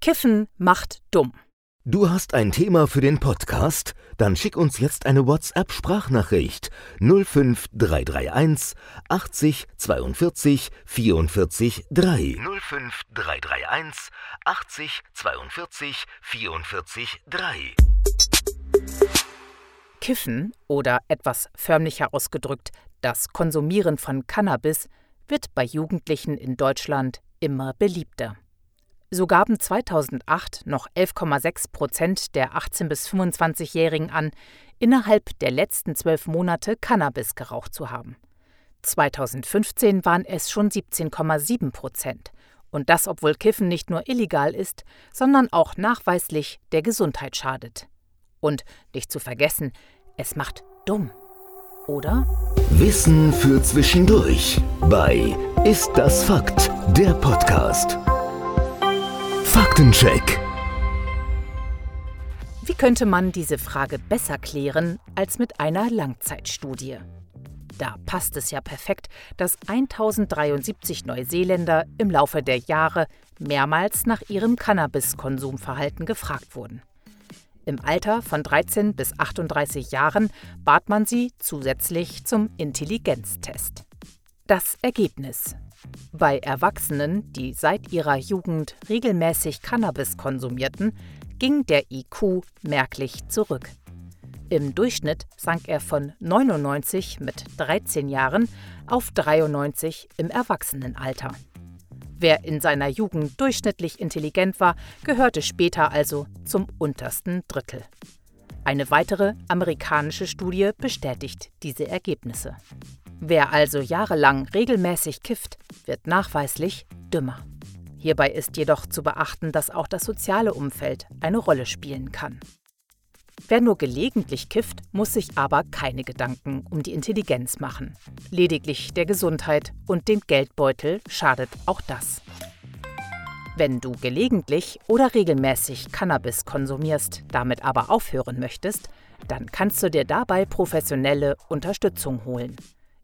Kiffen macht dumm. Du hast ein Thema für den Podcast? Dann schick uns jetzt eine WhatsApp-Sprachnachricht 05331 80 42 44 3. 05331 80 42 44 3. Kiffen oder etwas förmlicher ausgedrückt das Konsumieren von Cannabis wird bei Jugendlichen in Deutschland immer beliebter. So gaben 2008 noch 11,6 Prozent der 18- bis 25-Jährigen an, innerhalb der letzten zwölf Monate Cannabis geraucht zu haben. 2015 waren es schon 17,7 Prozent. Und das, obwohl Kiffen nicht nur illegal ist, sondern auch nachweislich der Gesundheit schadet. Und nicht zu vergessen, es macht dumm. Oder? Wissen für zwischendurch bei Ist das Fakt? Der Podcast. Faktencheck. Wie könnte man diese Frage besser klären als mit einer Langzeitstudie? Da passt es ja perfekt, dass 1073 Neuseeländer im Laufe der Jahre mehrmals nach ihrem Cannabiskonsumverhalten gefragt wurden. Im Alter von 13 bis 38 Jahren bat man sie zusätzlich zum Intelligenztest. Das Ergebnis. Bei Erwachsenen, die seit ihrer Jugend regelmäßig Cannabis konsumierten, ging der IQ merklich zurück. Im Durchschnitt sank er von 99 mit 13 Jahren auf 93 im Erwachsenenalter. Wer in seiner Jugend durchschnittlich intelligent war, gehörte später also zum untersten Drittel. Eine weitere amerikanische Studie bestätigt diese Ergebnisse. Wer also jahrelang regelmäßig kifft, wird nachweislich dümmer. Hierbei ist jedoch zu beachten, dass auch das soziale Umfeld eine Rolle spielen kann. Wer nur gelegentlich kifft, muss sich aber keine Gedanken um die Intelligenz machen. Lediglich der Gesundheit und dem Geldbeutel schadet auch das. Wenn du gelegentlich oder regelmäßig Cannabis konsumierst, damit aber aufhören möchtest, dann kannst du dir dabei professionelle Unterstützung holen.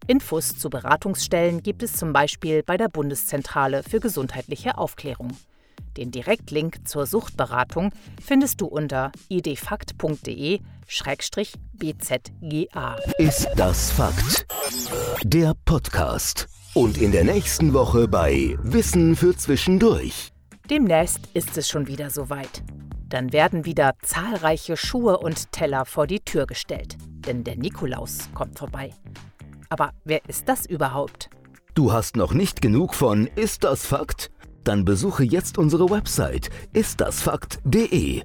Infos zu Beratungsstellen gibt es zum Beispiel bei der Bundeszentrale für gesundheitliche Aufklärung. Den Direktlink zur Suchtberatung findest du unter idfakt.de-bzga. Ist das Fakt? Der Podcast. Und in der nächsten Woche bei Wissen für Zwischendurch. Demnächst ist es schon wieder soweit. Dann werden wieder zahlreiche Schuhe und Teller vor die Tür gestellt, denn der Nikolaus kommt vorbei. Aber wer ist das überhaupt? Du hast noch nicht genug von Ist das Fakt? Dann besuche jetzt unsere Website istdasfakt.de